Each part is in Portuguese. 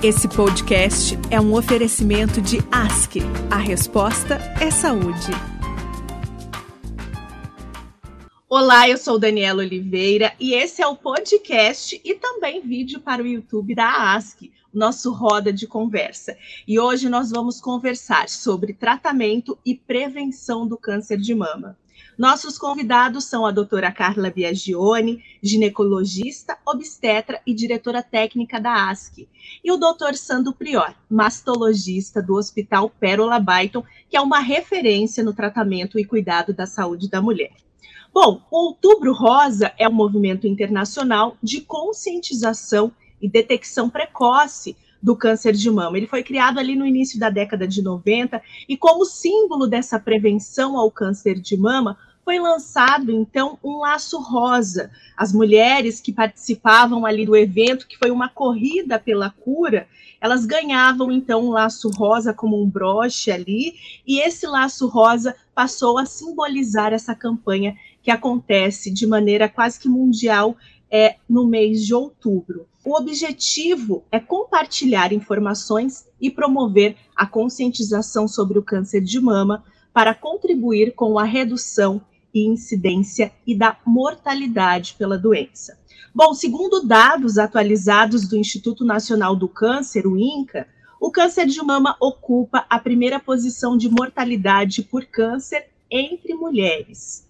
Esse podcast é um oferecimento de Ask. A resposta é saúde. Olá, eu sou Daniela Oliveira e esse é o podcast e também vídeo para o YouTube da Ask, nosso roda de conversa. E hoje nós vamos conversar sobre tratamento e prevenção do câncer de mama. Nossos convidados são a doutora Carla Biagione, ginecologista, obstetra e diretora técnica da ASC, e o doutor Sandro Prior, mastologista do Hospital Pérola Baiton, que é uma referência no tratamento e cuidado da saúde da mulher. Bom, o Outubro Rosa é um movimento internacional de conscientização e detecção precoce do câncer de mama. Ele foi criado ali no início da década de 90 e como símbolo dessa prevenção ao câncer de mama, foi lançado então um laço rosa. As mulheres que participavam ali do evento, que foi uma corrida pela cura, elas ganhavam então um laço rosa como um broche ali, e esse laço rosa passou a simbolizar essa campanha que acontece de maneira quase que mundial é, no mês de outubro. O objetivo é compartilhar informações e promover a conscientização sobre o câncer de mama para contribuir com a redução e incidência e da mortalidade pela doença. Bom, segundo dados atualizados do Instituto Nacional do Câncer, o INCA, o câncer de mama ocupa a primeira posição de mortalidade por câncer entre mulheres.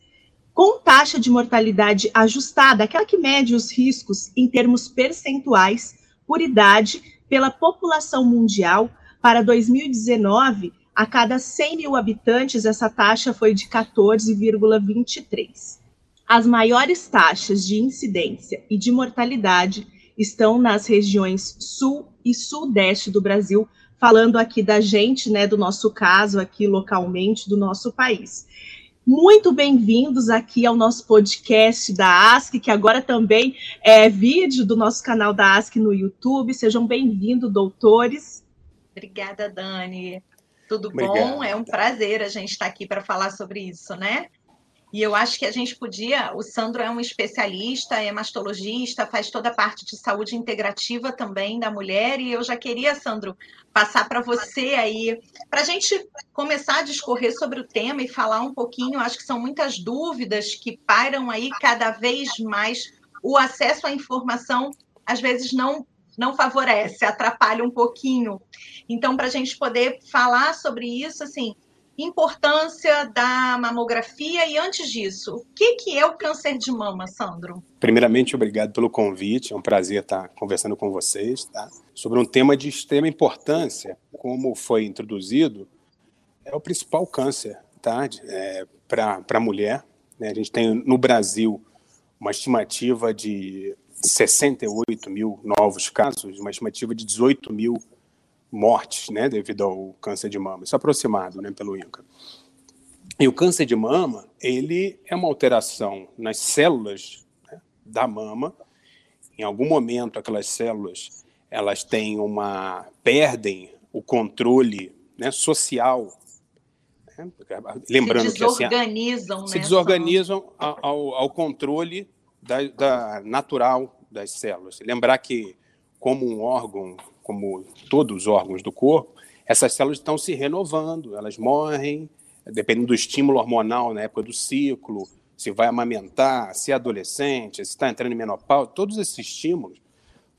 Com taxa de mortalidade ajustada, aquela que mede os riscos em termos percentuais por idade pela população mundial, para 2019, a cada 100 mil habitantes, essa taxa foi de 14,23. As maiores taxas de incidência e de mortalidade estão nas regiões sul e sudeste do Brasil, falando aqui da gente, né, do nosso caso aqui localmente do nosso país. Muito bem-vindos aqui ao nosso podcast da ASC, que agora também é vídeo do nosso canal da ASC no YouTube. Sejam bem-vindos, doutores. Obrigada, Dani. Tudo bom? É um prazer a gente estar aqui para falar sobre isso, né? E eu acho que a gente podia. O Sandro é um especialista, é mastologista, faz toda a parte de saúde integrativa também da mulher. E eu já queria, Sandro, passar para você aí, para a gente começar a discorrer sobre o tema e falar um pouquinho. Acho que são muitas dúvidas que pairam aí cada vez mais. O acesso à informação, às vezes, não não favorece, atrapalha um pouquinho. Então, para a gente poder falar sobre isso, assim, importância da mamografia e antes disso, o que, que é o câncer de mama, Sandro? Primeiramente, obrigado pelo convite, é um prazer estar conversando com vocês, tá? Sobre um tema de extrema importância, como foi introduzido, é o principal câncer, tá? É, para a mulher, né? A gente tem no Brasil uma estimativa de 68 mil novos casos, uma estimativa de 18 mil mortes, né, devido ao câncer de mama. Isso é aproximado, né, pelo INCA. E o câncer de mama, ele é uma alteração nas células né, da mama. Em algum momento, aquelas células, elas têm uma perdem o controle né, social. Né, lembrando se desorganizam, que assim, se desorganizam ao, ao controle da, da natural das células. Lembrar que, como um órgão, como todos os órgãos do corpo, essas células estão se renovando, elas morrem, dependendo do estímulo hormonal na época do ciclo, se vai amamentar, se é adolescente, se está entrando em menopausa, todos esses estímulos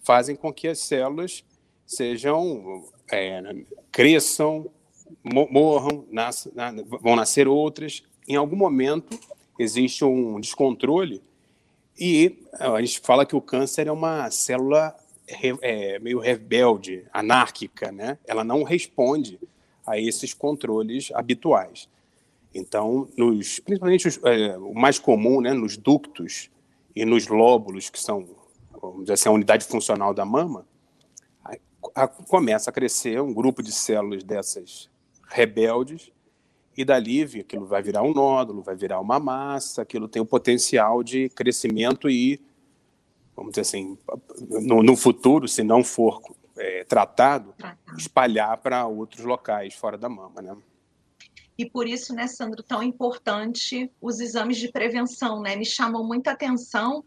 fazem com que as células sejam é, cresçam, morram, vão nascer outras. Em algum momento existe um descontrole e a gente fala que o câncer é uma célula é, meio rebelde, anárquica, né? Ela não responde a esses controles habituais. Então, nos, principalmente os, é, o mais comum, né, nos ductos e nos lóbulos, que são, vamos dizer assim, a unidade funcional da mama, a, a, começa a crescer um grupo de células dessas rebeldes e dali aquilo vai virar um nódulo, vai virar uma massa, aquilo tem o potencial de crescimento e, vamos dizer assim, no, no futuro, se não for é, tratado, espalhar para outros locais fora da mama, né? E por isso, né, Sandro, tão importante os exames de prevenção, né? Me chamam muita atenção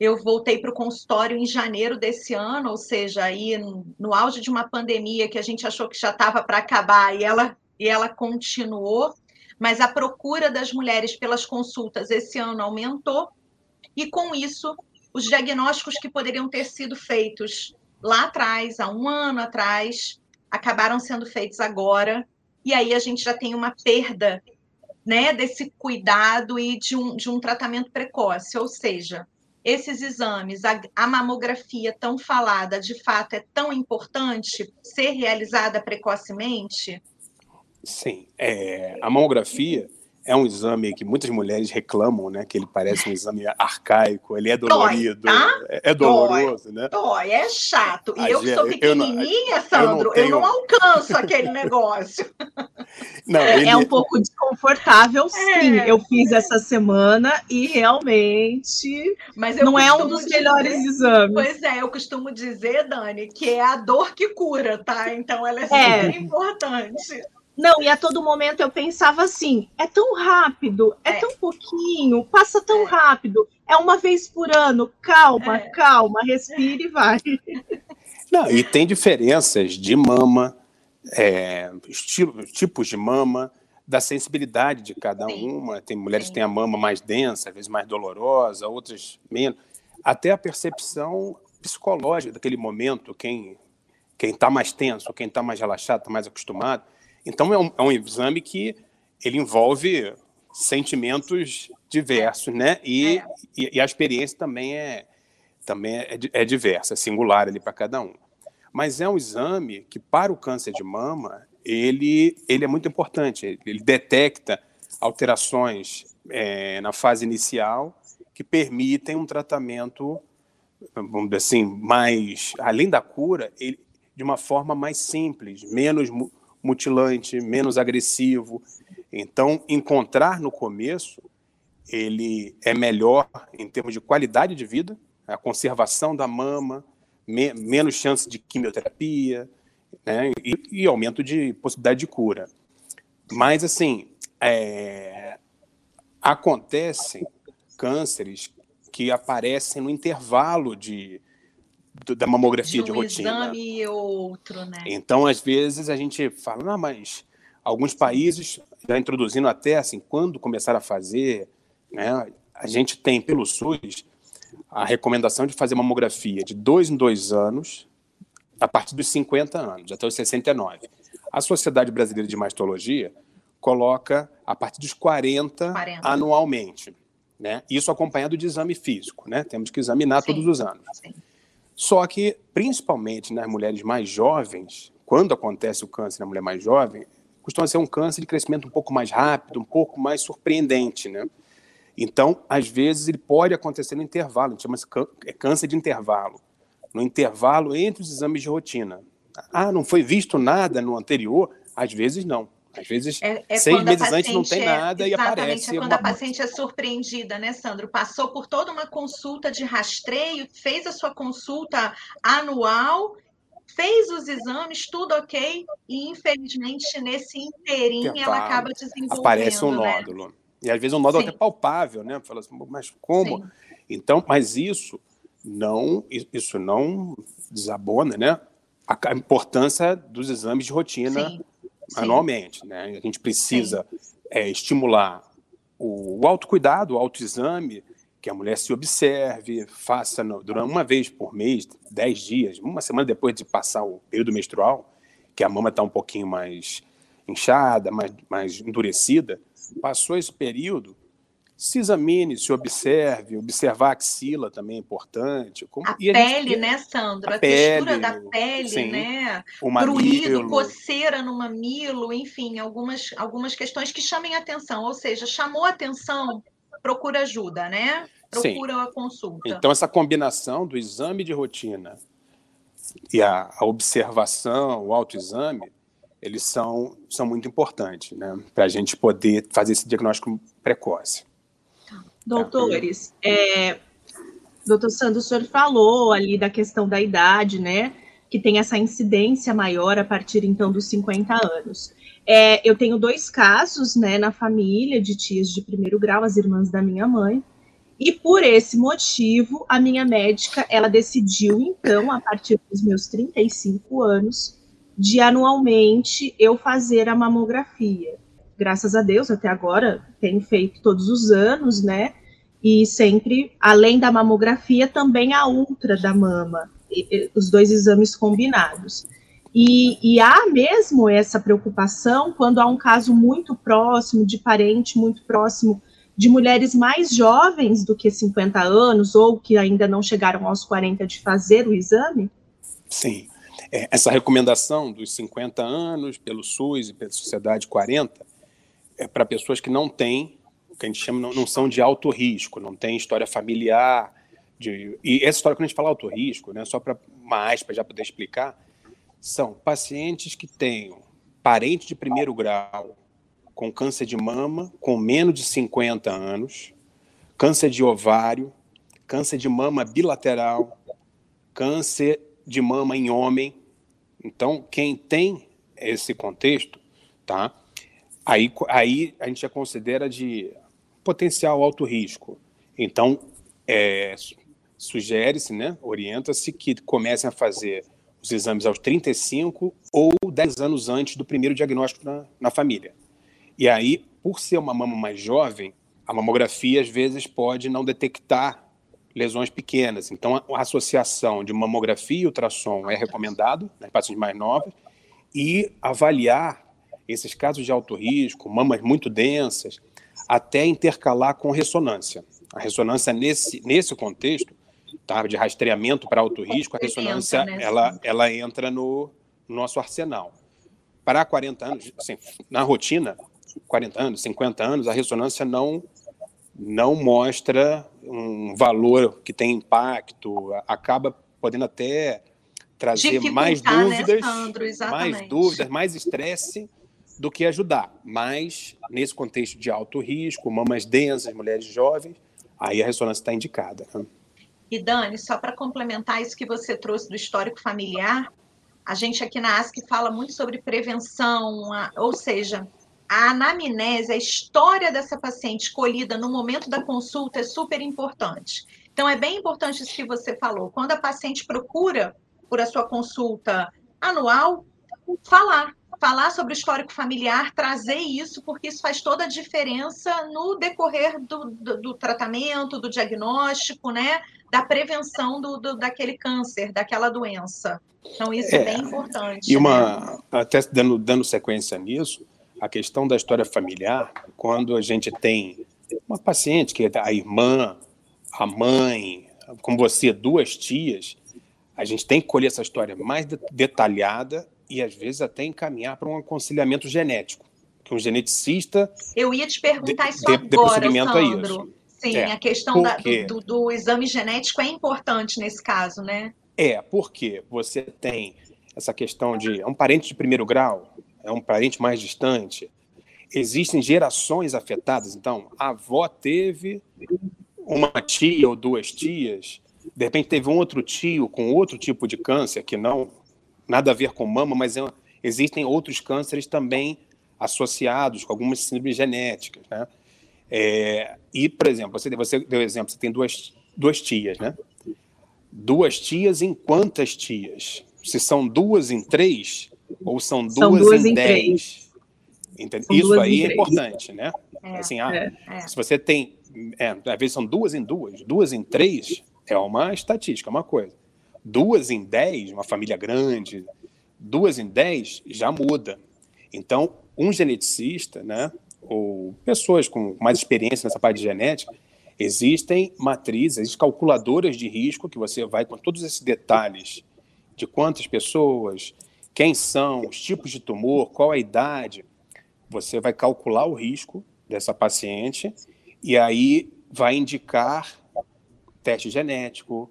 eu voltei para o consultório em janeiro desse ano, ou seja, aí no auge de uma pandemia que a gente achou que já estava para acabar e ela, e ela continuou, mas a procura das mulheres pelas consultas esse ano aumentou, e com isso, os diagnósticos que poderiam ter sido feitos lá atrás, há um ano atrás, acabaram sendo feitos agora, e aí a gente já tem uma perda né, desse cuidado e de um, de um tratamento precoce, ou seja, esses exames, a, a, mamografia tão falada, de fato é tão importante ser realizada precocemente? Sim, é, a mamografia é um exame que muitas mulheres reclamam, né? Que ele parece um exame arcaico, ele é dolorido, dói, tá? é, é, doloroso, dói, né? Dói, é chato. E a eu que sou pequenininha, eu Sandro, eu não, tenho... eu não alcanço aquele negócio. Não, é, ele... é, um pouco desconfortável, sim. É. Eu fiz essa semana e realmente não é um dos dizer... melhores exames. Pois é, eu costumo dizer, Dani, que é a dor que cura, tá? Então ela é, é. super importante. Não, e a todo momento eu pensava assim: é tão rápido, é, é. tão pouquinho, passa tão é. rápido, é uma vez por ano, calma, é. calma, respire e vai. Não, e tem diferenças de mama, é, estilo, tipos de mama, da sensibilidade de cada Sim. uma. Tem mulheres Sim. que têm a mama mais densa, às vezes mais dolorosa, outras menos. Até a percepção psicológica daquele momento, quem quem está mais tenso, quem está mais relaxado, está mais acostumado. Então, é um, é um exame que ele envolve sentimentos diversos, né? E, é. e, e, a experiência também é também é, é diversa, é singular ali para cada um. Mas é um exame que para o câncer de mama ele ele é muito importante. Ele detecta alterações é, na fase inicial que permitem um tratamento, vamos dizer assim, mais além da cura, ele, de uma forma mais simples, menos mutilante, menos agressivo. Então, encontrar no começo ele é melhor em termos de qualidade de vida, a conservação da mama, me, menos chance de quimioterapia, né, e, e, aumento de possibilidade de cura. Mas, assim, é, acontecem cânceres que aparecem no intervalo de da mamografia de, um de rotina. exame e outro, né? Então, às vezes, a gente fala, não, mas alguns países já introduzindo até, assim, quando começar a fazer, né, a gente tem pelo SUS a recomendação de fazer mamografia de dois em dois anos, a partir dos 50 anos, até os 69. A Sociedade Brasileira de Mastologia coloca a partir dos 40, 40. anualmente. Né? Isso acompanhado de exame físico, né? Temos que examinar sim, todos os anos. Sim. Só que, principalmente nas mulheres mais jovens, quando acontece o câncer na mulher mais jovem, costuma ser um câncer de crescimento um pouco mais rápido, um pouco mais surpreendente, né? Então, às vezes, ele pode acontecer no intervalo, chama-se é câncer de intervalo. No intervalo entre os exames de rotina. Ah, não foi visto nada no anterior? Às vezes, não. Às vezes, é, é seis meses antes não tem é, nada e aparece. É quando a paciente é surpreendida, né, Sandro? Passou por toda uma consulta de rastreio, fez a sua consulta anual, fez os exames, tudo ok, e infelizmente nesse inteirinho ela acaba desenvolvendo. Aparece um né? nódulo. Né? E às vezes um nódulo Sim. até palpável, né? Fala assim, mas como? Sim. Então, mas isso não, isso não desabona, né? A importância dos exames de rotina Sim anualmente. Né? A gente precisa é, estimular o, o autocuidado, o autoexame, que a mulher se observe, faça no, durante uma vez por mês, dez dias, uma semana depois de passar o período menstrual, que a mama está um pouquinho mais inchada, mais, mais endurecida. Passou esse período, se examine, se observe, observar a axila também é importante. Como, a pele, gente, né, Sandro? A, a textura da pele, sim, né? O Bruído, coceira no mamilo, enfim, algumas, algumas questões que chamem atenção. Ou seja, chamou atenção, procura ajuda, né? Procura sim. a consulta. Então, essa combinação do exame de rotina e a, a observação, o autoexame, eles são, são muito importantes, né? Para a gente poder fazer esse diagnóstico precoce. Doutores, é, doutor Sandro, o senhor falou ali da questão da idade, né? Que tem essa incidência maior a partir então dos 50 anos. É, eu tenho dois casos, né, na família de tias de primeiro grau, as irmãs da minha mãe, E por esse motivo, a minha médica, ela decidiu, então, a partir dos meus 35 anos, de anualmente eu fazer a mamografia. Graças a Deus, até agora, tenho feito todos os anos, né? E sempre, além da mamografia, também a ultra da mama, os dois exames combinados. E, e, há mesmo essa preocupação quando há um caso muito próximo, de parente muito próximo de mulheres mais jovens do que 50 anos ou que ainda não chegaram aos 40 de fazer o exame? Sim. É, essa recomendação dos 50 anos pelo SUS e pela Sociedade 40 é para pessoas que não têm, que a gente chama, não, não são de alto risco, não têm história familiar. De, e essa história, quando a gente fala alto risco, né, só para uma aspa já poder explicar, são pacientes que tenham parente de primeiro grau com câncer de mama com menos de 50 anos, câncer de ovário, câncer de mama bilateral, câncer de mama em homem. Então, quem tem esse contexto, tá? Aí, aí a gente já considera de potencial alto risco. Então, é, sugere-se, né, orienta-se que comecem a fazer os exames aos 35 ou 10 anos antes do primeiro diagnóstico na, na família. E aí, por ser uma mama mais jovem, a mamografia às vezes pode não detectar lesões pequenas. Então, a associação de mamografia e ultrassom é recomendado nas pacientes mais novas e avaliar esses casos de alto risco, mamas muito densas, até intercalar com ressonância. A ressonância nesse nesse contexto, tá, de rastreamento para alto risco, a ressonância ela ela entra no, no nosso arsenal. Para 40 anos, assim, na rotina, 40 anos, 50 anos, a ressonância não não mostra um valor que tem impacto, acaba podendo até trazer mais né, dúvidas, né, mais dúvidas, mais estresse do que ajudar. Mas nesse contexto de alto risco, mamas densas, mulheres jovens, aí a ressonância está indicada. Né? E Dani, só para complementar isso que você trouxe do histórico familiar, a gente aqui na ASC fala muito sobre prevenção, ou seja, a anamnese, a história dessa paciente escolhida no momento da consulta é super importante. Então, é bem importante isso que você falou. Quando a paciente procura por a sua consulta anual, falar. Falar sobre o histórico familiar, trazer isso, porque isso faz toda a diferença no decorrer do, do, do tratamento, do diagnóstico, né? Da prevenção do, do, daquele câncer, daquela doença. Então, isso é, é bem importante. E uma, né? até dando, dando sequência nisso, a questão da história familiar, quando a gente tem uma paciente que é a irmã, a mãe, como você, duas tias, a gente tem que colher essa história mais detalhada e às vezes até encaminhar para um aconselhamento genético, que um geneticista. Eu ia te perguntar isso de, agora, de Sandro. Sim, é, a questão da, do, do, exame genético é importante nesse caso, né? É, porque você tem essa questão de é um parente de primeiro grau, é um parente mais distante. Existem gerações afetadas. Então, a avó teve uma tia ou duas tias, de repente teve um outro tio com outro tipo de câncer, que não nada a ver com mama, mas é, existem outros cânceres também associados com algumas síndromes genéticas, né? É, e, por exemplo, você, você deu exemplo, você tem duas, duas tias, né? Duas tias em quantas tias? Se são duas em três, ou são duas, são duas em, em dez? Isso aí é importante, né? É, assim, ah, é, é. se você tem, é, às vezes são duas em duas, duas em três é uma estatística, é uma coisa. Duas em dez, uma família grande, duas em dez já muda. Então, um geneticista, né, ou pessoas com mais experiência nessa parte de genética, existem matrizes, existem calculadoras de risco que você vai com todos esses detalhes de quantas pessoas, quem são, os tipos de tumor, qual a idade. Você vai calcular o risco dessa paciente e aí vai indicar teste genético.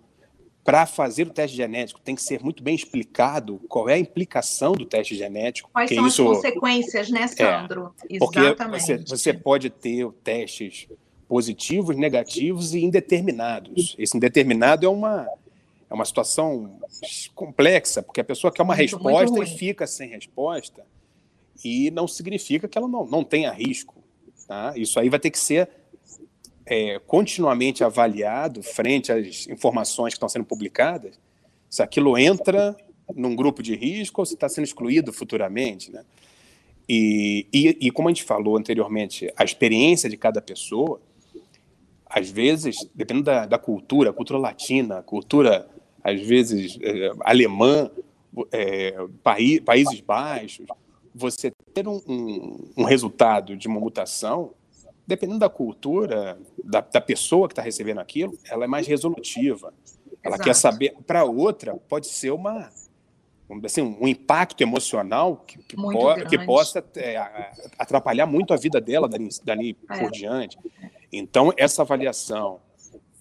Para fazer o teste genético, tem que ser muito bem explicado qual é a implicação do teste genético. Quais são isso, as consequências, né, é, Sandro? É, Exatamente. Você, você pode ter testes positivos, negativos e indeterminados. Esse indeterminado é uma, é uma situação complexa, porque a pessoa quer uma muito, resposta muito e fica sem resposta, e não significa que ela não, não tenha risco. Tá? Isso aí vai ter que ser é, continuamente avaliado frente às informações que estão sendo publicadas, se aquilo entra num grupo de risco ou se está sendo excluído futuramente, né? E, e, e, como a gente falou anteriormente, a experiência de cada pessoa, às vezes, dependendo da, da cultura, cultura latina, cultura, às vezes, é, alemã, é, paí, Países Baixos, você ter um, um, um, resultado de uma mutação, dependendo da cultura, da, da pessoa que está recebendo aquilo, ela é mais resolutiva. Ela Exato. quer saber. Para outra, pode ser uma assim, um impacto emocional que, que, po que possa é, atrapalhar muito a vida dela dali, dali é. por diante. Então, essa avaliação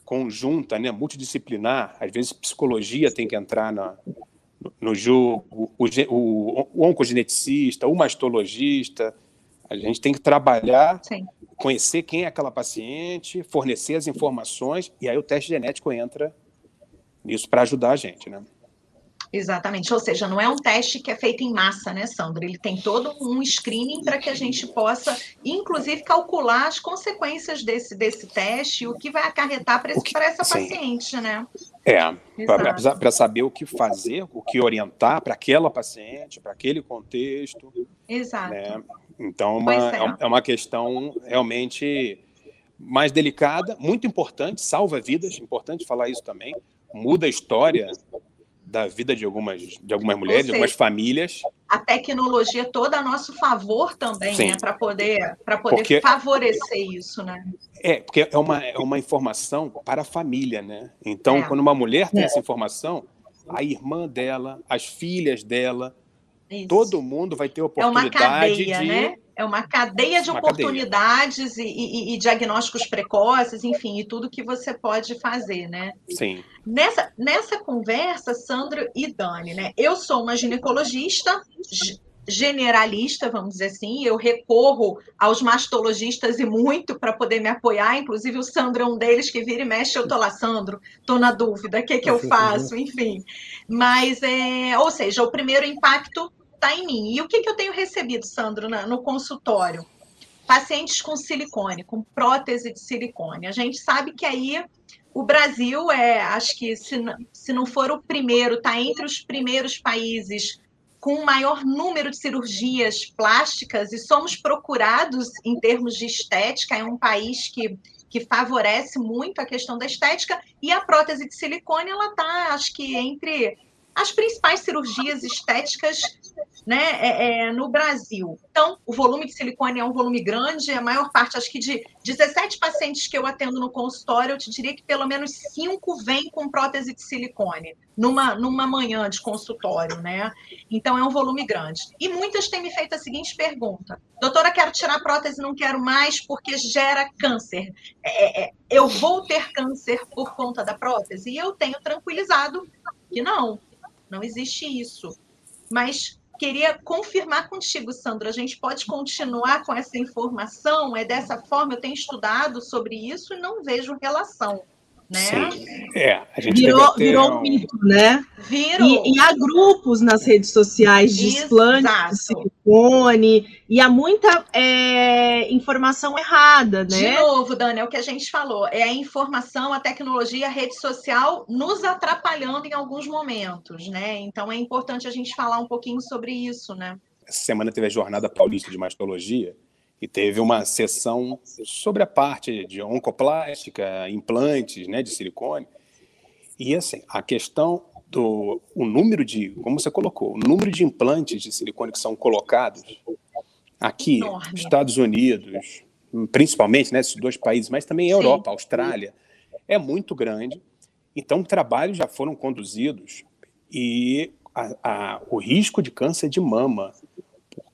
conjunta, né, multidisciplinar, às vezes psicologia tem que entrar na, no jogo, o, o, o oncogeneticista, o mastologista, a gente tem que trabalhar, Sim. Conhecer quem é aquela paciente, fornecer as informações, e aí o teste genético entra nisso para ajudar a gente, né? Exatamente, ou seja, não é um teste que é feito em massa, né, Sandro? Ele tem todo um screening para que a gente possa, inclusive, calcular as consequências desse, desse teste e o que vai acarretar para essa sim. paciente, né? É, para saber o que fazer, o que orientar para aquela paciente, para aquele contexto. Exato. Né? Então, uma, é. é uma questão realmente mais delicada, muito importante, salva vidas, importante falar isso também, muda a história da vida de algumas, de algumas mulheres, seja, de algumas famílias. A tecnologia toda a nosso favor também, Sim. né? Para poder, poder porque, favorecer isso, né? É, porque é uma, é uma informação para a família, né? Então, é. quando uma mulher tem é. essa informação, a irmã dela, as filhas dela, isso. todo mundo vai ter oportunidade é uma cadeia, de... Né? é uma cadeia de uma oportunidades e, e, e, diagnósticos precoces, enfim, e tudo que você pode fazer, né? Sim. Nessa, nessa conversa, Sandro e Dani, né? Eu sou uma ginecologista generalista, vamos dizer assim, eu recorro aos mastologistas e muito para poder me apoiar, inclusive o Sandro é um deles que vira e mexe, eu tô lá, Sandro, tô na dúvida, o que que eu faço, enfim. Mas, é, ou seja, o primeiro impacto está em mim. E o que, que eu tenho recebido, Sandro, na, no consultório? Pacientes com silicone, com prótese de silicone. A gente sabe que aí o Brasil é, acho que se, se não for o primeiro, está entre os primeiros países com o maior número de cirurgias plásticas e somos procurados em termos de estética. É um país que, que favorece muito a questão da estética e a prótese de silicone ela está, acho que entre as principais cirurgias estéticas né, é, é, no Brasil. Então, o volume de silicone é um volume grande, a maior parte, acho que de 17 pacientes que eu atendo no consultório, eu te diria que pelo menos 5 vêm com prótese de silicone, numa, numa manhã de consultório, né? Então, é um volume grande. E muitas têm me feito a seguinte pergunta: doutora, quero tirar prótese, não quero mais porque gera câncer. É, é, eu vou ter câncer por conta da prótese? E eu tenho tranquilizado que não, não existe isso. Mas queria confirmar contigo, Sandra, a gente pode continuar com essa informação? É dessa forma? Eu tenho estudado sobre isso e não vejo relação né? Sim. É, a gente virou, virou um mito, né? Virou. E, e, há grupos nas redes sociais de explante de silicone, e há muita é, informação errada, né? De novo, Dani, é o que a gente falou, é a informação, a tecnologia, a rede social nos atrapalhando em alguns momentos, né? Então é importante a gente falar um pouquinho sobre isso, né? Essa semana teve a Jornada Paulista de Mastologia, e teve uma sessão sobre a parte de oncoplástica, implantes né, de silicone. E assim, a questão do o número de, como você colocou, o número de implantes de silicone que são colocados aqui, Enorme. Estados Unidos, principalmente, né, esses dois países, mas também Europa, Sim. Austrália, é muito grande. Então, trabalhos já foram conduzidos e a, a, o risco de câncer de mama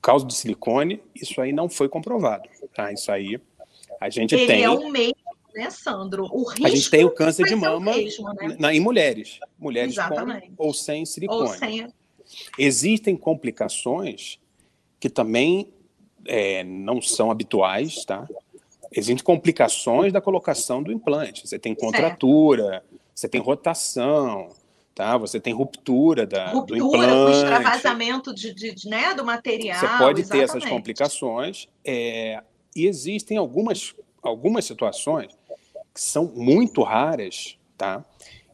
causa do silicone, isso aí não foi comprovado. Tá? Isso aí a gente Ele tem. é um meio, né, Sandro? O risco a gente tem o câncer de mama mesmo, né? na, em mulheres, mulheres Exatamente. com ou sem silicone. Ou sem... Existem complicações que também é, não são habituais, tá? Existem complicações da colocação do implante. Você tem contratura, certo. você tem rotação, tá? Você tem ruptura da, ruptura, do implante. Extravasamento de, de, de, né, do material. Você pode exatamente. ter essas complicações. É, e existem algumas, algumas situações que são muito raras, tá?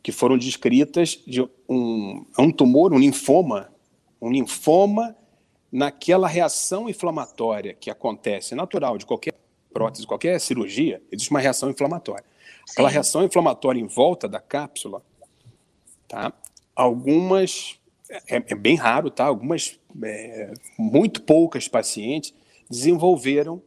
que foram descritas de um, um tumor, um linfoma, um linfoma naquela reação inflamatória que acontece natural de qualquer prótese, qualquer cirurgia, existe uma reação inflamatória. Sim. Aquela reação inflamatória em volta da cápsula, tá? Algumas é, é bem raro, tá? Algumas é, muito poucas pacientes desenvolveram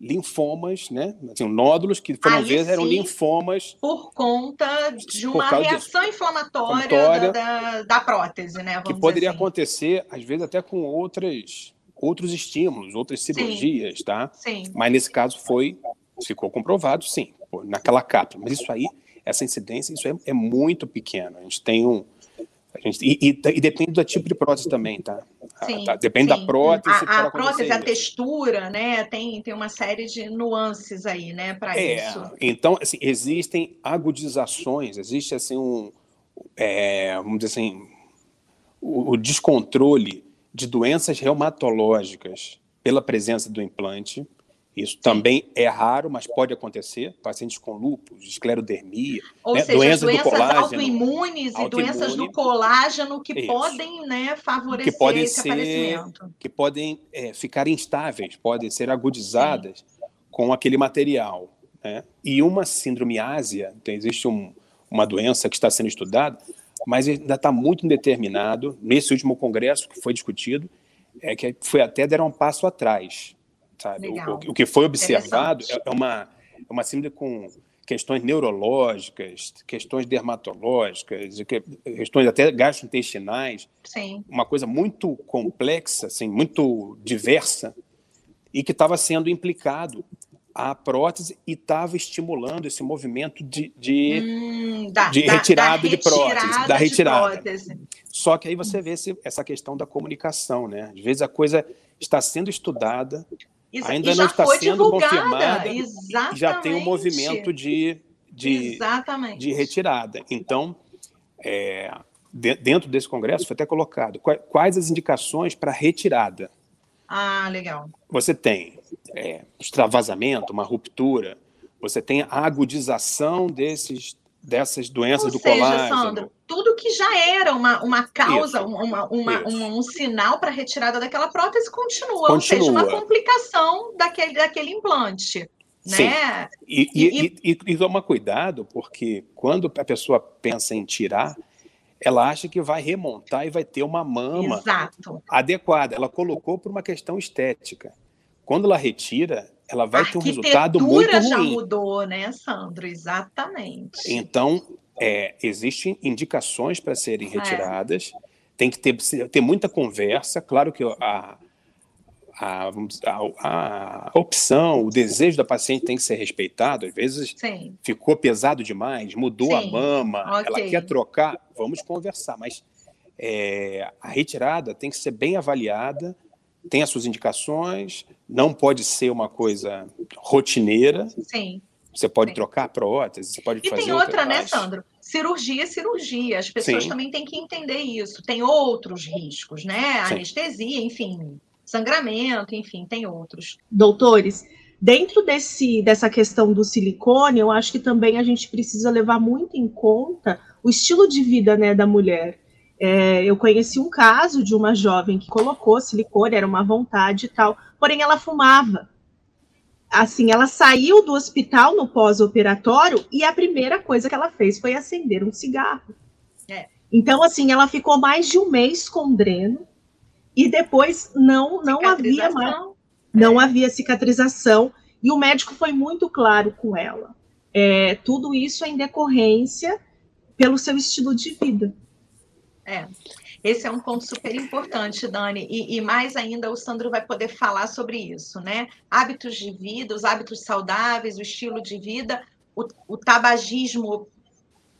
linfomas, né? Assim, nódulos que foram Aí, vezes eram linfomas. Por conta de uma reação inflamatória, inflamatória da, da, prótese, né? que poderia assim. acontecer, às vezes, até com outras, outros estímulos, outras cirurgias, sim. tá? Sim. Mas nesse caso foi, ficou comprovado, sim, naquela cápsula. Mas isso aí, essa incidência, isso é, é muito pequeno. A gente tem um, Gente, e, e, e, depende do tipo de prótese também, tá? Sim, tá? Depende sim. da prótese. A, a prótese, a textura, né? Tem, tem uma série de nuances aí, né, para é, isso. Então, assim, existem agudizações, existe assim um, é, vamos dizer assim, o, o descontrole de doenças reumatológicas pela presença do implante. Isso também é raro, mas pode acontecer. Pacientes com lúpus, esclerodermia, Ou né? seja, doenças, doenças do colágeno, autoimunes e doenças do colágeno que isso. podem né, favorecer que podem esse ser, aparecimento. Que podem é, ficar instáveis, podem ser agudizadas Sim. com aquele material. Né? E uma síndrome ásia, então existe um, uma doença que está sendo estudada, mas ainda está muito indeterminado. Nesse último congresso que foi discutido, é que foi até deram um passo atrás sabe? O, o, que foi observado é, é uma, é uma síndrome com questões neurológicas, questões dermatológicas, questões até gastrointestinais. Sim. Uma coisa muito complexa, assim, muito diversa, e que estava sendo implicado a prótese e estava estimulando esse movimento de, de, hum, da, de retirada, da, da de prótese, da retirada. Prótese. Só que aí você vê esse, essa questão da comunicação, né? Às vezes a coisa está sendo estudada, ainda não está sendo confirmada Exatamente. já tem um movimento de, de, de retirada. Então, é, de, dentro desse congresso foi até colocado quais as indicações para retirada. Ah, legal. Você tem é, extravasamento, uma ruptura, você tem a agudização desses dessas doenças Ou do seja, colágeno. Sandro, tudo que já era uma, uma causa, isso, uma, uma, um, um, sinal para retirada daquela prótese continua, continua, ou seja, uma complicação daquele, daquele implante. Sim. Né? E, e, e, e, toma cuidado, porque quando a pessoa pensa em tirar, ela acha que vai remontar e vai ter uma mama Exato. adequada. Ela colocou por uma questão estética. Quando ela retira, ela vai ter um resultado muito ruim. A já mudou, né, Sandro? Exatamente. Então, é, existem indicações para serem é. retiradas, é. tem que ter, ter muita conversa. Claro que a, a, a, a, opção, o desejo da paciente tem que ser respeitado. Às vezes Sim. ficou pesado demais, mudou Sim. a mama, okay. ela quer trocar, vamos conversar. Mas é, a retirada tem que ser bem avaliada, tem as suas indicações, não pode ser uma coisa rotineira. Sim. Você pode Sim. trocar prótese, você pode e fazer. E tem outra, né, Sandro? Cirurgia é cirurgia. As pessoas Sim. também têm que entender isso. Tem outros riscos, né? Sim. Anestesia, enfim, sangramento, enfim, tem outros. Doutores, dentro desse, dessa questão do silicone, eu acho que também a gente precisa levar muito em conta o estilo de vida né, da mulher. É, eu conheci um caso de uma jovem que colocou silicone, era uma vontade e tal, porém ela fumava. Assim, ela saiu do hospital no pós-operatório e a primeira coisa que ela fez foi acender um cigarro. É. Então, assim, ela ficou mais de um mês com dreno e depois não, não havia mais, não é. havia cicatrização e o médico foi muito claro com ela. É, tudo isso é em decorrência pelo seu estilo de vida. É. Esse é um ponto super importante, Dani, e, e, mais ainda o Sandro vai poder falar sobre isso, né? Hábitos de vida, os hábitos saudáveis, o estilo de vida, o, o tabagismo,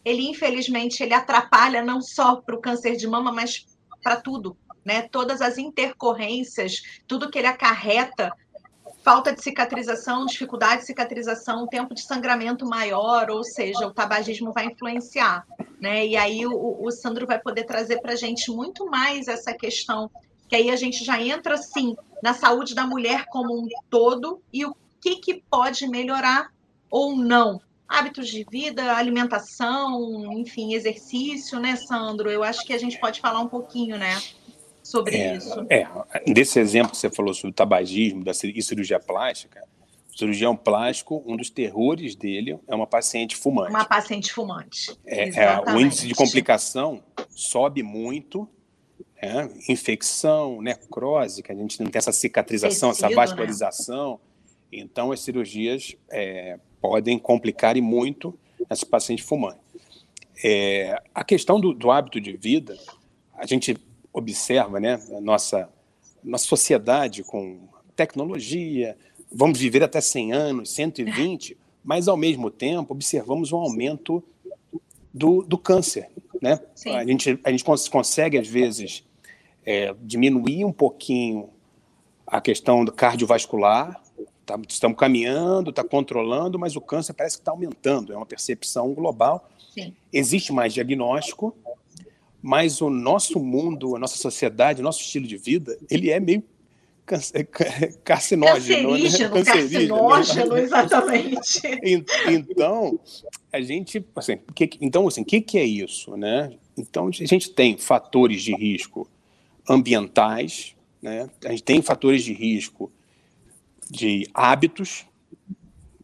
ele infelizmente ele atrapalha não só para o câncer de mama, mas para tudo, né? Todas as intercorrências, tudo que ele acarreta falta de cicatrização, dificuldade de cicatrização, tempo de sangramento maior, ou seja, o tabagismo vai influenciar. Né? E aí o, o Sandro vai poder trazer para a gente muito mais essa questão, que aí a gente já entra, sim, na saúde da mulher como um todo e o que, que pode melhorar ou não hábitos de vida, alimentação, enfim, exercício, né, Sandro? Eu acho que a gente pode falar um pouquinho, né, sobre é, isso. É, desse exemplo que você falou sobre o tabagismo da, e cirurgia plástica, o cirurgião plástico, um dos terrores dele é uma paciente fumante. Uma paciente fumante. É, é, o índice de complicação sobe muito, é, infecção, necrose, que a gente não tem essa cicatrização, Tecido, essa vascularização. Né? Então, as cirurgias é, podem complicar e muito essa paciente fumante. É, a questão do, do, hábito de vida, a gente observa, né, a nossa, nossa sociedade com tecnologia, vamos viver até 100 anos, 120, mas ao mesmo tempo observamos um aumento do, do câncer, né? A gente, a gente consegue, às vezes, é, diminuir um pouquinho a questão do cardiovascular, tá, estamos caminhando, está controlando, mas o câncer parece que está aumentando, é uma percepção global. Sim. Existe mais diagnóstico, mas o nosso mundo, a nossa sociedade, o nosso estilo de vida, ele é meio carcinógeno, cancerígeno, né? carcinógeno, né? exatamente. Então, a gente, assim, que, então, assim, o que, que é isso, né? Então, a gente tem fatores de risco ambientais, né? A gente tem fatores de risco de hábitos,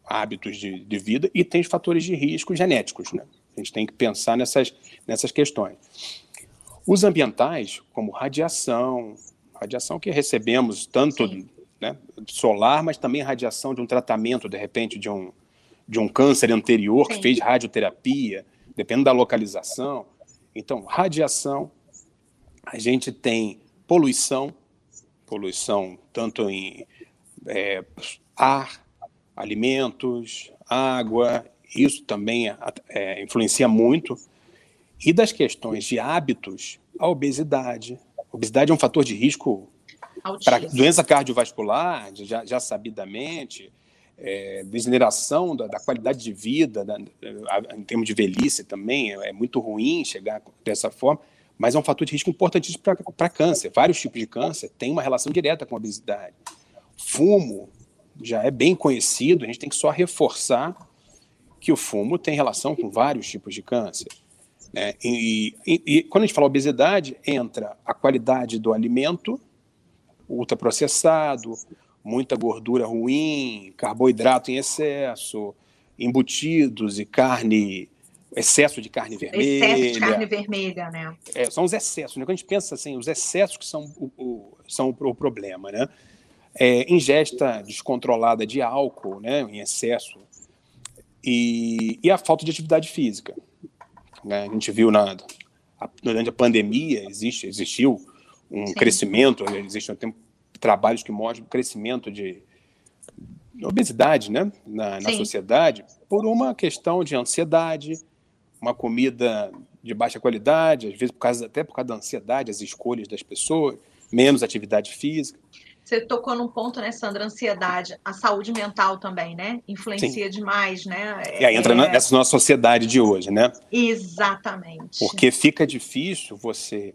hábitos de, de vida, e tem os fatores de risco genéticos, né? A gente tem que pensar nessas, nessas questões. Os ambientais, como radiação, radiação que recebemos tanto né, solar, mas também radiação de um tratamento, de repente, de um, de um câncer anterior Sim. que fez radioterapia, dependendo da localização. Então, radiação, a gente tem poluição, poluição tanto em é, ar, alimentos, água, isso também é, influencia muito. E das questões de hábitos, a obesidade, Obesidade é um fator de risco para doença cardiovascular, já, já sabidamente, é, degeneração da, da, qualidade de vida, da, em termos de velhice também, é, é, muito ruim chegar dessa forma, mas é um fator de risco importantíssimo para câncer. Vários tipos de câncer têm uma relação direta com a obesidade. Fumo já é bem conhecido, a gente tem que só reforçar que o fumo tem relação com vários tipos de câncer. Né? E, e, e, quando a gente fala obesidade, entra a qualidade do alimento, ultraprocessado, muita gordura ruim, carboidrato em excesso, embutidos e carne, excesso de carne vermelha. Excesso de carne vermelha, né? É, são os excessos, né? Quando a gente pensa assim, os excessos que são o, o são o, problema, né? É, ingesta descontrolada de álcool, né, em excesso, e, e a falta de atividade física. Né? A gente viu na, a, durante a pandemia, existe, existiu um Sim. crescimento, existem tem trabalhos que mostram o crescimento de obesidade né? na, na sociedade por uma questão de ansiedade, uma comida de baixa qualidade, às vezes por causa, até por causa da ansiedade, as escolhas das pessoas, menos atividade física. Você tocou num ponto, né, Sandra? Ansiedade, a saúde mental também, né? Influencia Sim. demais, né? E aí entra é... nessa nossa sociedade de hoje, né? Exatamente. Porque fica difícil você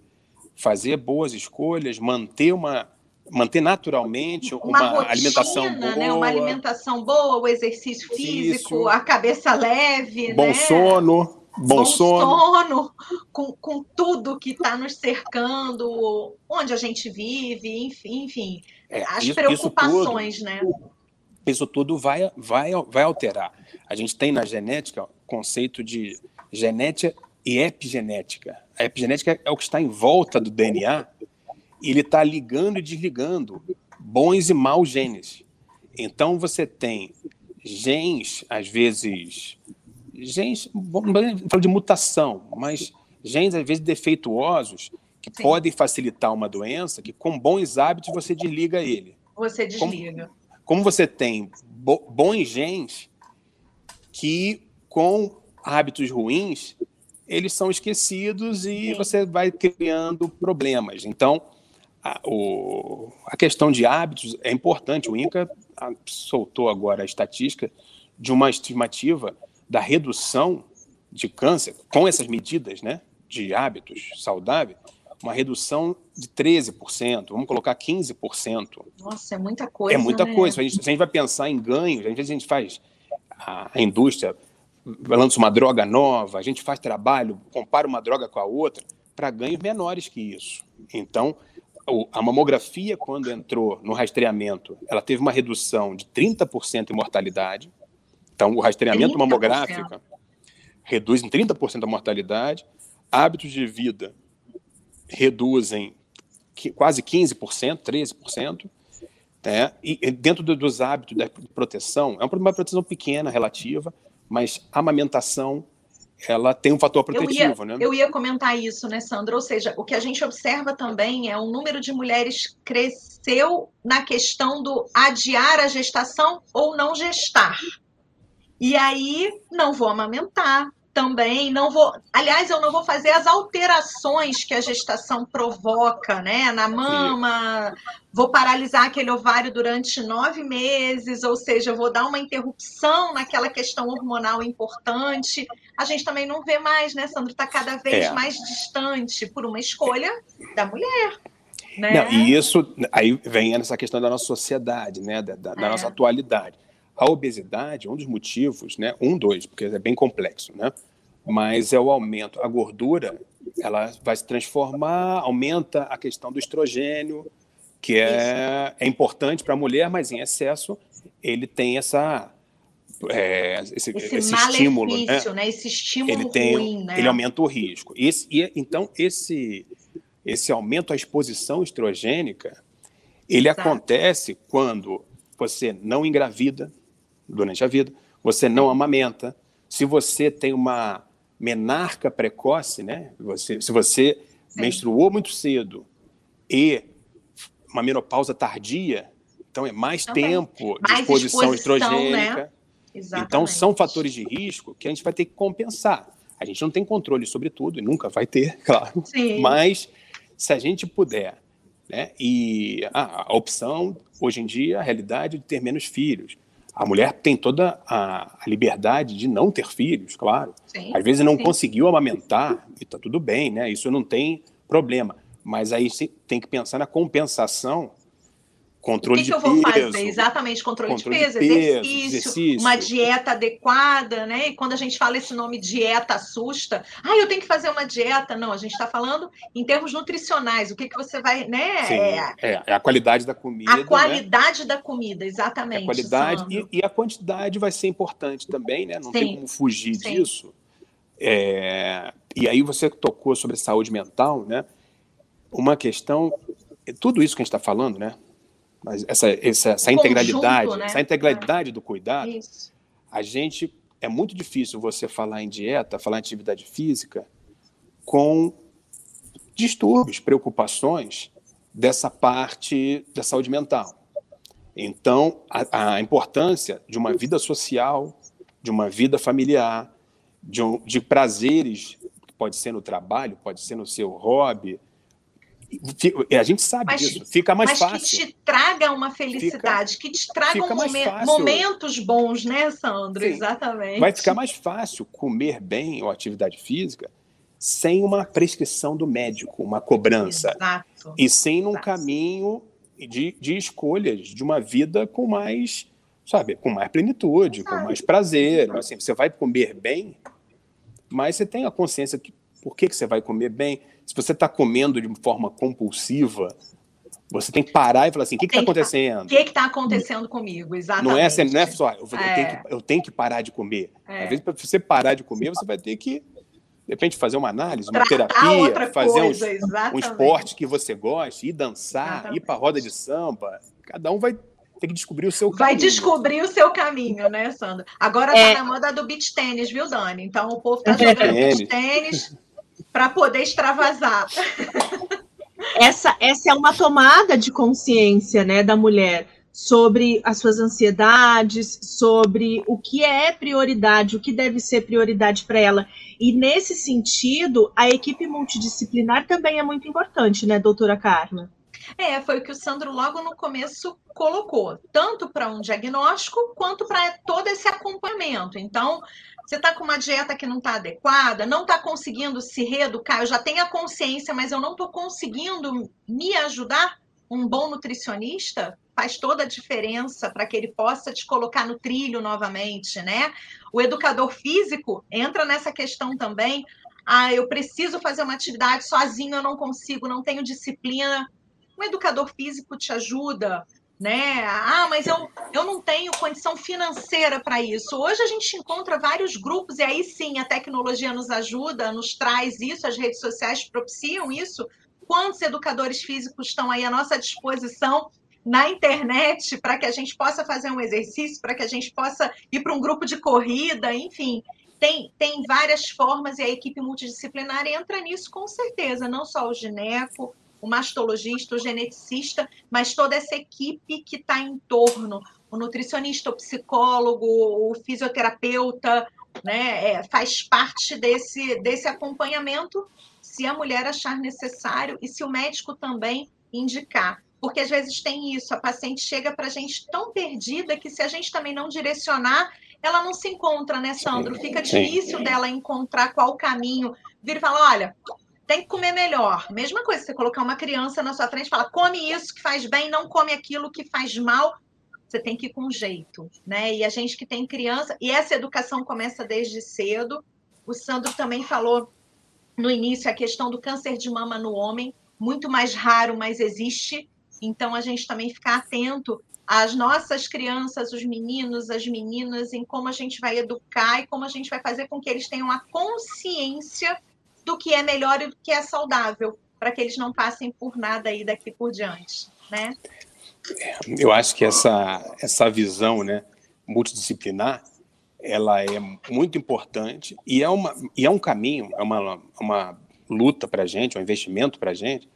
fazer boas escolhas, manter uma manter naturalmente uma, uma rotina, alimentação boa, né? uma alimentação boa, o exercício físico, físico a cabeça leve, bom né? sono, bom, bom sono, sono com, com tudo que está nos cercando, onde a gente vive, enfim, enfim é, as isso, preocupações, isso tudo, né? Isso tudo vai, vai, vai alterar. A gente tem na genética o conceito de genética e epigenética. A epigenética é o que está em volta do DNA e ele está ligando e desligando bons e maus genes. Então você tem genes, às vezes, genes, vamos falar de mutação, mas genes às vezes defeituosos que Sim. podem facilitar uma doença, que com bons hábitos você desliga ele. Você desliga. Como, como você tem bo, bons genes que com hábitos ruins eles são esquecidos e Sim. você vai criando problemas. Então, a, o, a questão de hábitos é importante. O INCA soltou agora a estatística de uma estimativa da redução de câncer com essas medidas né, de hábitos saudáveis uma redução de 13%, vamos colocar 15%. Nossa, é muita coisa. É muita né? coisa. A gente, se a gente vai pensar em ganhos, às vezes a gente faz, a, a indústria lança uma droga nova, a gente faz trabalho, compara uma droga com a outra, para ganhos menores que isso. Então, a mamografia, quando entrou no rastreamento, ela teve uma redução de 30% em mortalidade. Então, o rastreamento 30%. mamográfico reduz em 30% a mortalidade. Hábitos de vida reduzem quase 15%, 13%. Né? E dentro dos hábitos da proteção, é uma proteção pequena, relativa, mas a amamentação ela tem um fator protetivo, eu ia, né? Eu ia comentar isso, né, Sandra? Ou seja, o que a gente observa também é o número de mulheres cresceu na questão do adiar a gestação ou não gestar. E aí, não vou amamentar, também não vou. Aliás, eu não vou fazer as alterações que a gestação provoca, né? Na mama, vou paralisar aquele ovário durante nove meses, ou seja, vou dar uma interrupção naquela questão hormonal importante. A gente também não vê mais, né, Sandro? Está cada vez é. mais distante por uma escolha da mulher. Né? Não, e isso aí vem essa questão da nossa sociedade, né? Da, da, da é. nossa atualidade. A obesidade, um dos motivos, né? Um, dois, porque é bem complexo, né? Mas é o aumento. A gordura, ela vai se transformar, aumenta a questão do estrogênio, que é, é importante para a mulher, mas em excesso ele tem essa é, esse, esse, esse estímulo, né? né? Esse estímulo ele tem, ruim, né? Ele aumenta o risco. Esse, e, então esse esse aumento à exposição estrogênica, ele Exato. acontece quando você não engravida, durante a vida, você não amamenta, se você tem uma menarca precoce, né? Você, se você Sim. menstruou muito cedo e uma menopausa tardia, então é mais Também. tempo de exposição, exposição estrogênica. Né? Então são fatores de risco que a gente vai ter que compensar. A gente não tem controle sobre tudo e nunca vai ter, claro. Sim. Mas se a gente puder, né? E ah, a opção hoje em dia, a realidade é de ter menos filhos. A mulher tem toda a, a liberdade de não ter filhos, claro. Sim, Às vezes não sim. conseguiu amamentar, e está tudo bem, né? Isso não tem problema. Mas aí tem que pensar na compensação Controle o que, que eu vou peso, fazer? Exatamente, controle, controle de, peso, de, peso, exercício, exercício, uma dieta adequada, né? E quando a gente fala esse nome dieta assusta, ah, eu tenho que fazer uma dieta. Não, a gente está falando em termos nutricionais, o que, que você vai, né? Sim, é, é, é a qualidade da comida. A né? qualidade né? da comida, exatamente. A qualidade e, e, a quantidade vai ser importante também, né? Não Sim. tem como fugir Sim. disso. É, e aí você tocou sobre saúde mental, né? Uma questão, tudo isso que a gente está falando, né? Mas essa, essa, essa integralidade, conjunto, né? essa integralidade é. do cuidado, Isso. a gente é muito difícil você falar em dieta, falar em atividade física com distúrbios, preocupações dessa parte da saúde mental. Então, a, a importância de uma vida social, de uma vida familiar, de, um, de prazeres, pode ser no trabalho, pode ser no seu hobby, a gente sabe mas, disso, fica mais mas fácil. Mas que te traga uma felicidade, fica, que te traga um momen momentos bons, né, Sandro? Sim. Exatamente. Vai ficar mais fácil comer bem ou atividade física sem uma prescrição do médico, uma cobrança. Exato. E sem Exato. um caminho de, de escolhas de uma vida com mais, sabe, com mais plenitude, Exato. com mais prazer. Assim, você vai comer bem, mas você tem a consciência que por que, que você vai comer bem se você está comendo de forma compulsiva, você tem que parar e falar assim: o que está acontecendo? O que está acontecendo comigo? Exatamente. Não é, assim, não é só, eu, é. Tenho que, eu, tenho que, parar de comer. É. Às vezes, para você parar de comer, você vai ter que, de repente, fazer uma análise, uma Tratar terapia, fazer coisa, um, um, esporte que você goste, ir dançar, exatamente. ir para a roda de samba. Cada um vai ter que descobrir o seu caminho. Vai descobrir o seu caminho, né, Sandra? Agora está é. na moda do beach tênis, viu, Dani? Então o povo está jogando beach tênis para poder extravasar. Essa, essa é uma tomada de consciência né, da mulher sobre as suas ansiedades, sobre o que é prioridade, o que deve ser prioridade para ela. E nesse sentido, a equipe multidisciplinar também é muito importante, né, doutora Carla? É, foi o que o Sandro logo no começo colocou, tanto para um diagnóstico quanto para todo esse acompanhamento. Então, você está com uma dieta que não está adequada, não está conseguindo se reeducar, eu já tenho a consciência, mas eu não estou conseguindo me ajudar, um bom nutricionista, faz toda a diferença para que ele possa te colocar no trilho novamente, né? O educador físico entra nessa questão também. Ah, eu preciso fazer uma atividade sozinho, eu não consigo, não tenho disciplina. Um educador físico te ajuda, né? Ah, mas eu, eu não tenho condição financeira para isso. Hoje a gente encontra vários grupos, e aí sim a tecnologia nos ajuda, nos traz isso, as redes sociais propiciam isso. Quantos educadores físicos estão aí à nossa disposição na internet para que a gente possa fazer um exercício, para que a gente possa ir para um grupo de corrida, enfim. Tem, tem várias formas e a equipe multidisciplinar entra nisso com certeza, não só o gineco, o mastologista, o geneticista, mas toda essa equipe que está em torno, o nutricionista, o psicólogo, o fisioterapeuta, né, é, faz parte desse, desse acompanhamento, se a mulher achar necessário e se o médico também indicar. Porque às vezes tem isso, a paciente chega para a gente tão perdida que se a gente também não direcionar, ela não se encontra, né, Sandro? Fica difícil dela encontrar qual caminho. Vir e falar, olha, tem que comer melhor. Mesma coisa, você colocar uma criança na sua frente e falar, come isso que faz bem, não come aquilo que faz mal. Você tem que ir com jeito, né? E a gente que tem criança, e essa educação começa desde cedo. O Sandro também falou no início a questão do câncer de mama no homem, muito mais raro, mas existe. Então a gente também ficar atento às nossas crianças, os meninos, as meninas, em como a gente vai educar e como a gente vai fazer com que eles tenham a consciência do que é melhor e do que é saudável, para que eles não passem por nada aí daqui por diante, né? Eu acho que essa, essa visão né, multidisciplinar ela é muito importante e é, uma, e é um caminho, é uma, uma luta para a gente, um investimento para a gente,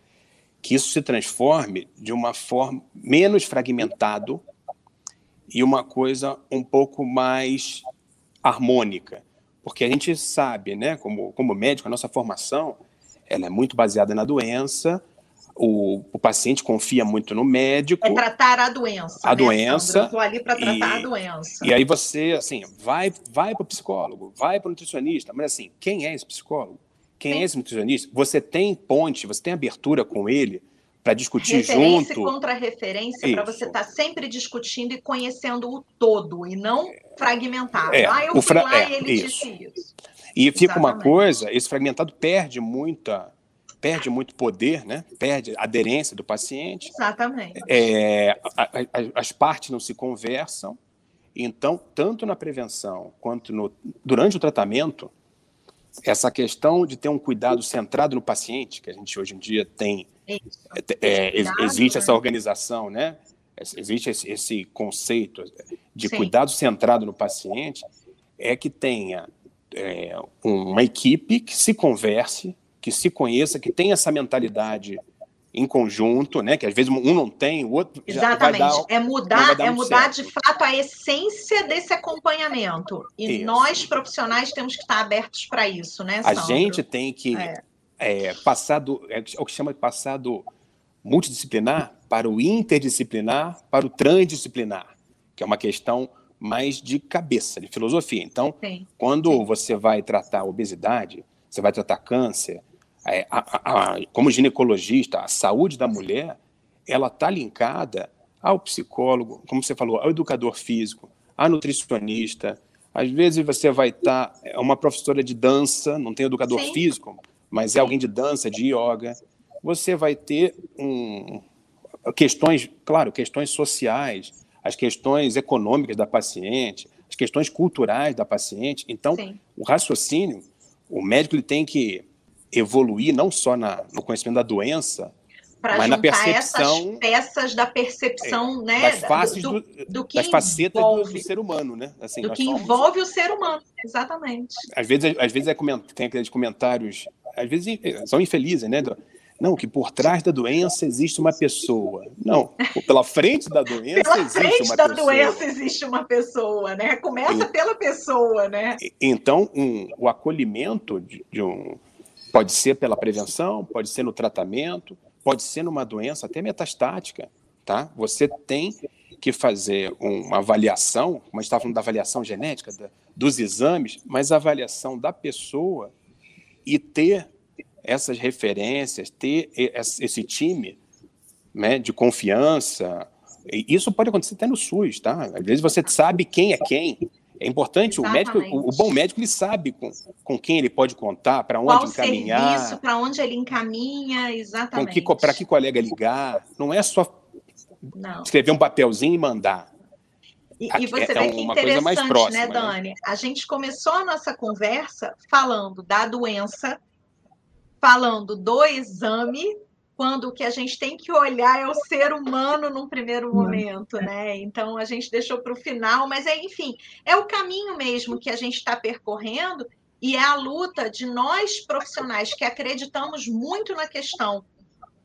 que isso se transforme de uma forma menos fragmentado e uma coisa um pouco mais harmônica. Porque a gente sabe, né, como, como médico, a nossa formação ela é muito baseada na doença, o, o paciente confia muito no médico. É tratar a doença. A né, doença. Estou ali para tratar e, a doença. E aí você, assim, vai, vai para o psicólogo, vai para o nutricionista, mas assim, quem é esse psicólogo? Quem Sim. é esse nutricionista? Você tem ponte, você tem abertura com ele para discutir referência junto. contra referência para você estar tá sempre discutindo e conhecendo o todo e não fragmentado. É, ah, eu fui lá é, e ele isso. disse isso. E fica Exatamente. uma coisa, esse fragmentado perde muita perde muito poder, né? perde a aderência do paciente. Exatamente. É, a, a, as partes não se conversam. Então, tanto na prevenção quanto no, durante o tratamento, essa questão de ter um cuidado centrado no paciente, que a gente hoje em dia tem, é, é, existe essa né? organização, né? Existe esse, esse conceito de Sim. cuidado centrado no paciente, é que tenha é, uma equipe que se converse, que se conheça, que tenha essa mentalidade em conjunto, né? Que às vezes um não tem, o outro Exatamente. Dar, é mudar, é mudar de fato a essência desse acompanhamento. E isso. nós profissionais temos que estar abertos para isso, né? Sandro? A gente tem que é. É, passar do é, é o que chama de passar do multidisciplinar para o interdisciplinar, para o transdisciplinar, que é uma questão mais de cabeça, de filosofia. Então, Sim. quando Sim. você vai tratar obesidade, você vai tratar câncer, é, a, a, a, como ginecologista, a saúde da mulher, ela está linkada ao psicólogo, como você falou, ao educador físico, à nutricionista. Às vezes você vai estar, tá, é uma professora de dança, não tem educador Sim. físico, mas é alguém de dança, de yoga. Você vai ter um, questões, claro, questões sociais, as questões econômicas da paciente, as questões culturais da paciente. Então, Sim. o raciocínio, o médico ele tem que evoluir não só na, no conhecimento da doença, mas na percepção essas peças da percepção, é, né, das faces do, do, do que das facetas do, do, ser humano, né? Assim, do que somos... envolve o ser humano, exatamente. Às vezes, às vezes é coment... tem aqueles comentários, às vezes são infelizes, né? Não, que por trás da doença existe uma pessoa. Não, pela frente da doença pela existe frente uma da pessoa. doença existe uma pessoa, né? Começa e, pela pessoa, né? Então, um, o acolhimento de, de um Pode ser pela prevenção, pode ser no tratamento, pode ser numa doença até metastática, tá? Você tem que fazer uma avaliação, gente estava falando da avaliação genética, da, dos exames, mas a avaliação da pessoa e ter essas referências, ter esse time né, de confiança, Isso pode acontecer até no SUS, tá? Às vezes você sabe quem é quem. É importante, o médico, o, bom médico, ele sabe com, com quem ele pode contar, para onde Qual encaminhar. serviço, para onde ele encaminha, exatamente. Para que colega ligar. Não é só não. escrever um papelzinho e mandar. E, e você é, vê é que interessante, próxima, né, né, Dani? Né? A gente começou a nossa conversa falando da doença, falando do exame, quando o que a gente tem que olhar é o ser humano num primeiro momento, né? Então a gente deixou para o final, mas é, enfim, é o caminho mesmo que a gente está percorrendo e é a luta de nós profissionais que acreditamos muito na questão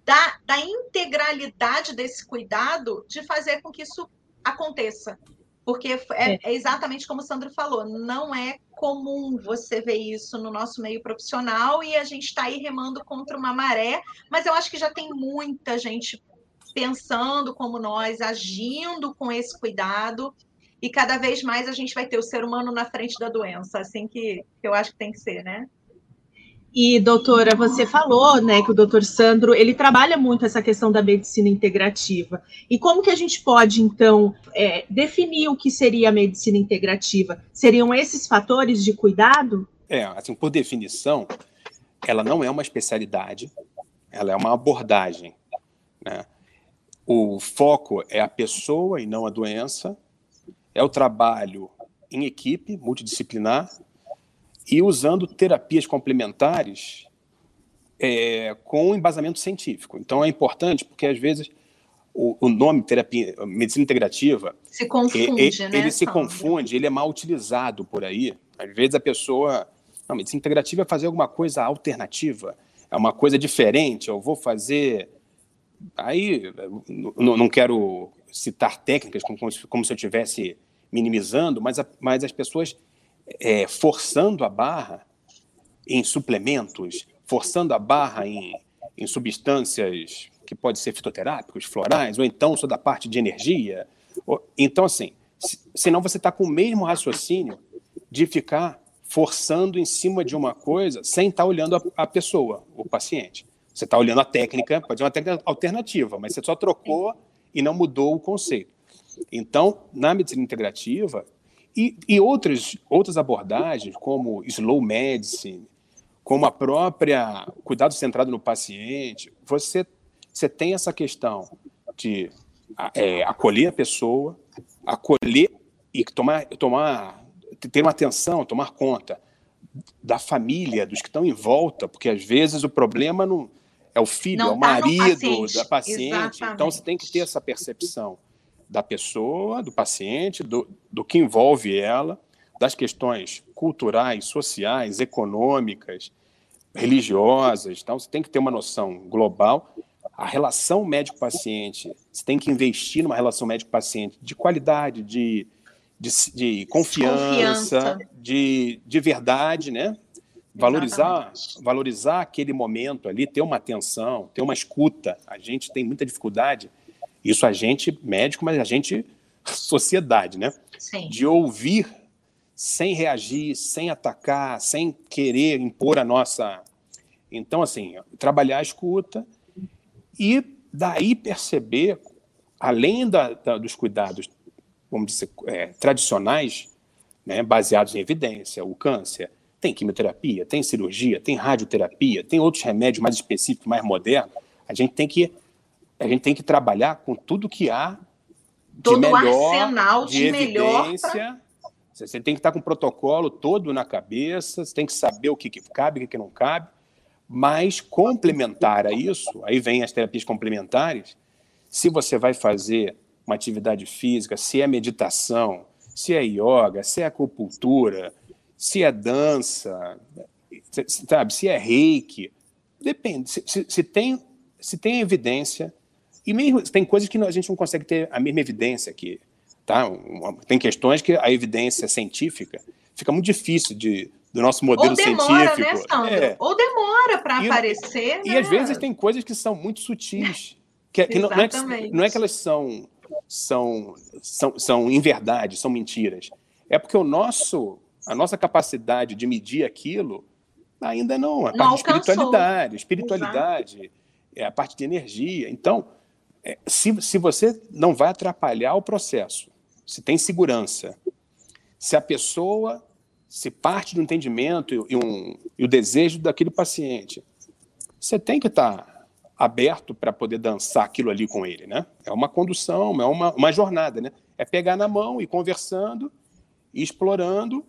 da, da integralidade desse cuidado de fazer com que isso aconteça. Porque é, é, é exatamente como o Sandro falou, não é comum você ver isso no nosso meio profissional e a gente está aí remando contra uma maré, mas eu acho que já tem muita gente pensando como nós, agindo com esse cuidado, e cada vez mais a gente vai ter o ser humano na frente da doença, assim que, que eu acho que tem que ser, né? E, doutora, você falou, né, que o doutor Sandro, ele trabalha muito essa questão da medicina integrativa. E como que a gente pode, então, é, definir o que seria a medicina integrativa? Seriam esses fatores de cuidado? É, assim, por definição, ela não é uma especialidade, ela é uma abordagem. Né? O foco é a pessoa e não a doença, é o trabalho em equipe, multidisciplinar, e usando terapias complementares é, com embasamento científico. Então é importante porque às vezes o, o nome terapia medicina integrativa se confunde, ele, né? Ele se confunde, ele é mal utilizado por aí. Às vezes a pessoa, não, medicina integrativa é fazer alguma coisa alternativa, é uma coisa diferente. Eu vou fazer aí não, não quero citar técnicas como, como se eu estivesse minimizando, mas, a, mas as pessoas é, forçando a barra em suplementos, forçando a barra em, em substâncias que podem ser fitoterápicos, florais, ou então só da parte de energia. Então, assim, senão você está com o mesmo raciocínio de ficar forçando em cima de uma coisa sem estar tá olhando a, a, pessoa, o paciente. Você está olhando a técnica, pode ser uma técnica alternativa, mas você só trocou e não mudou o conceito. Então, na medicina integrativa, e, e outras, outras abordagens, como slow medicine, como a própria cuidado centrado no paciente, você, você tem essa questão de é, acolher a pessoa, acolher e tomar, tomar, ter uma atenção, tomar conta da família, dos que estão em volta, porque às vezes o problema não é o filho, não é o tá marido paciente. da paciente. Exatamente. Então você tem que ter essa percepção da pessoa, do paciente, do, do que envolve ela, das questões culturais, sociais, econômicas, religiosas. Então, você tem que ter uma noção global. A relação médico-paciente, você tem que investir numa relação médico-paciente de qualidade, de, de, de confiança, confiança, De, de verdade, né? Valorizar, valorizar aquele momento ali, ter uma atenção, ter uma escuta. A gente tem muita dificuldade isso a gente, médico, mas a gente, sociedade, né? Sim. De ouvir sem reagir, sem atacar, sem querer impor a nossa. Então, assim, trabalhar a escuta e daí perceber, além da, da, dos cuidados, vamos dizer, é, tradicionais, né, baseados em evidência, o câncer, tem quimioterapia, tem cirurgia, tem radioterapia, tem outros remédios mais específicos, mais modernos, a gente tem que a gente tem que trabalhar com tudo que há de todo melhor, arsenal de, de evidência. Pra... Você tem que estar com o protocolo todo na cabeça, você tem que saber o que, que cabe, o que, que não cabe, mas complementar a isso, aí vem as terapias complementares, se você vai fazer uma atividade física, se é meditação, se é yoga, se é acupuntura, se é dança, sabe, se é reiki, depende. Se, se, se tem, se tem evidência, e mesmo tem coisas que a gente não consegue ter a mesma evidência aqui. Tá? Tem questões que a evidência científica fica muito difícil de, do nosso modelo Ou demora, né, científico. Né, Sandro? É. Ou demora para aparecer. E, né? às vezes tem coisas que são muito sutis. Que, que não, não, é que, não é que elas são, são, são, são em verdade, são mentiras. É porque o nosso, a nossa capacidade de medir aquilo ainda não. A não parte de espiritualidade, espiritualidade, é a parte de energia. Então, é, se, se você não vai atrapalhar o processo, se tem segurança, se a pessoa, se parte do entendimento e, um, e o desejo daquele paciente, você tem que estar tá aberto para poder dançar aquilo ali com ele, né? É uma condução, é uma, uma jornada, né? É pegar na mão e conversando, e explorando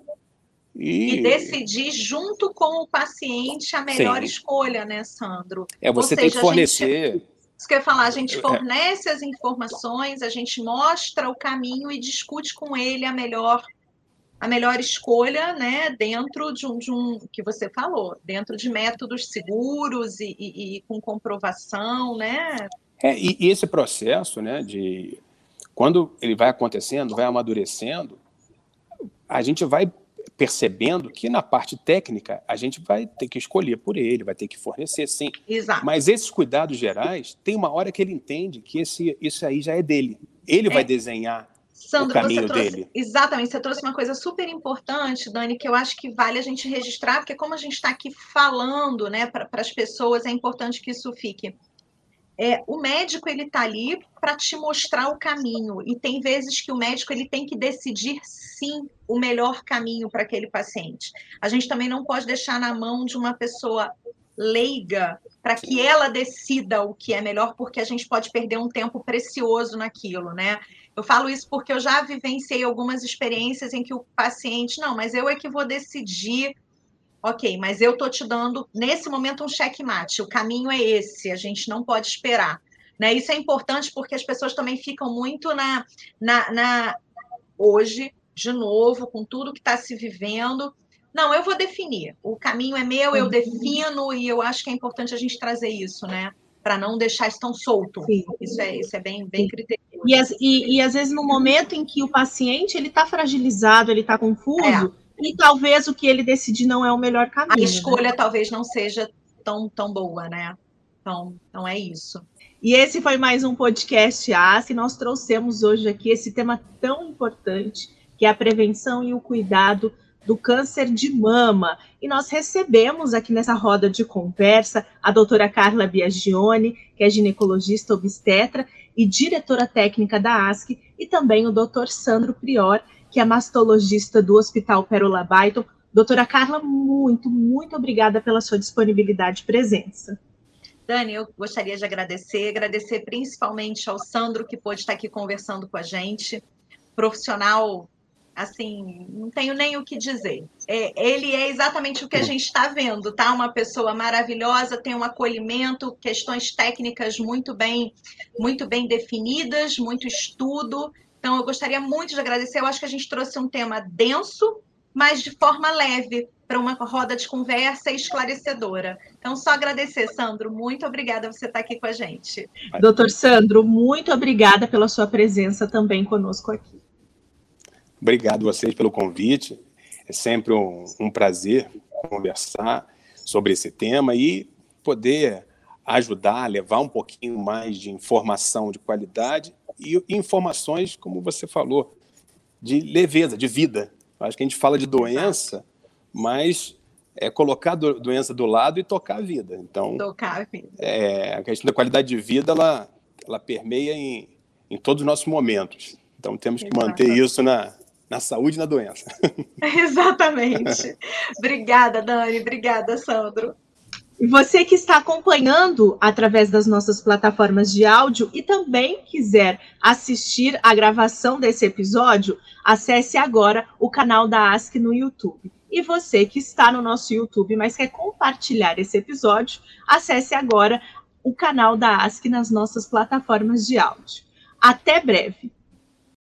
e... e... decidir junto com o paciente a melhor Sim. escolha, né, Sandro? É, você seja, tem que fornecer. Gente, isso que eu ia falar, a gente é. fornece as informações, a gente mostra o caminho e discute com ele a melhor a melhor escolha, né, dentro de um, de um que você falou, dentro de métodos seguros e, e, e com comprovação, né? É, e, e, esse processo, né, de quando ele vai acontecendo, vai amadurecendo, a gente vai percebendo que na parte técnica a gente vai ter que escolher por ele, vai ter que fornecer, sim. Exato. Mas esses cuidados gerais, tem uma hora que ele entende que esse, isso aí já é dele. Ele é. vai desenhar Sandro, o caminho trouxe, dele. Exatamente, você trouxe uma coisa super importante, Dani, que eu acho que vale a gente registrar, porque como a gente está aqui falando né, para as pessoas, é importante que isso fique é, o médico ele está ali para te mostrar o caminho e tem vezes que o médico ele tem que decidir sim o melhor caminho para aquele paciente. A gente também não pode deixar na mão de uma pessoa leiga para que ela decida o que é melhor, porque a gente pode perder um tempo precioso naquilo, né? Eu falo isso porque eu já vivenciei algumas experiências em que o paciente, não, mas eu é que vou decidir ok, mas eu estou te dando, nesse momento, um checkmate. O caminho é esse, a gente não pode esperar. Né? Isso é importante porque as pessoas também ficam muito na, na, na hoje, de novo, com tudo que está se vivendo. Não, eu vou definir. O caminho é meu, eu uhum. defino, e eu acho que é importante a gente trazer isso, né? Para não deixar isso tão solto. Sim. Isso é, isso é bem, bem criterioso. E, e, e, às vezes, no momento em que o paciente ele está fragilizado, ele está confuso. É e talvez o que ele decidir não é o melhor caminho. A né? escolha né? talvez não seja tão, tão boa, né? Então, então é isso. E esse foi mais um podcast AS e nós trouxemos hoje aqui esse tema tão importante, que é a prevenção e o cuidado do câncer de mama. E nós recebemos aqui nessa roda de conversa a doutora Carla Biagione, que é ginecologista obstetra e diretora técnica da ASC, e também o doutor Sandro Prior, que é mastologista do Hospital Pérola Baiton. Doutora Carla, muito, muito obrigada pela sua disponibilidade e presença. Dani, eu gostaria de agradecer, agradecer principalmente ao Sandro, que pôde estar aqui conversando com a gente, profissional, assim, não tenho nem o que dizer. É, ele é exatamente o que a gente está vendo, tá? Uma pessoa maravilhosa, tem um acolhimento, questões técnicas muito bem, muito bem definidas, muito estudo, então, eu gostaria muito de agradecer. Eu acho que a gente trouxe um tema denso, mas de forma leve, para uma roda de conversa esclarecedora. Então, só agradecer, Sandro. Muito obrigada por você estar aqui com a gente. Doutor Sandro, muito obrigada pela sua presença também conosco aqui. Obrigado a vocês pelo convite. É sempre um, um prazer conversar sobre esse tema e poder ajudar, levar um pouquinho mais de informação de qualidade e informações, como você falou, de leveza, de vida. Acho que a gente fala de doença, mas é colocar a doença do lado e tocar a vida. Então, tocar a vida. É, a questão da qualidade de vida, ela, ela permeia em, em todos os nossos momentos. Então, temos que manter isso na, na saúde e na doença. Exatamente. obrigada, Dani. Obrigada, Sandro. E você que está acompanhando através das nossas plataformas de áudio e também quiser assistir a gravação desse episódio, acesse agora o canal da ASC no YouTube. E você que está no nosso YouTube, mas quer compartilhar esse episódio, acesse agora o canal da ASC nas nossas plataformas de áudio. Até breve!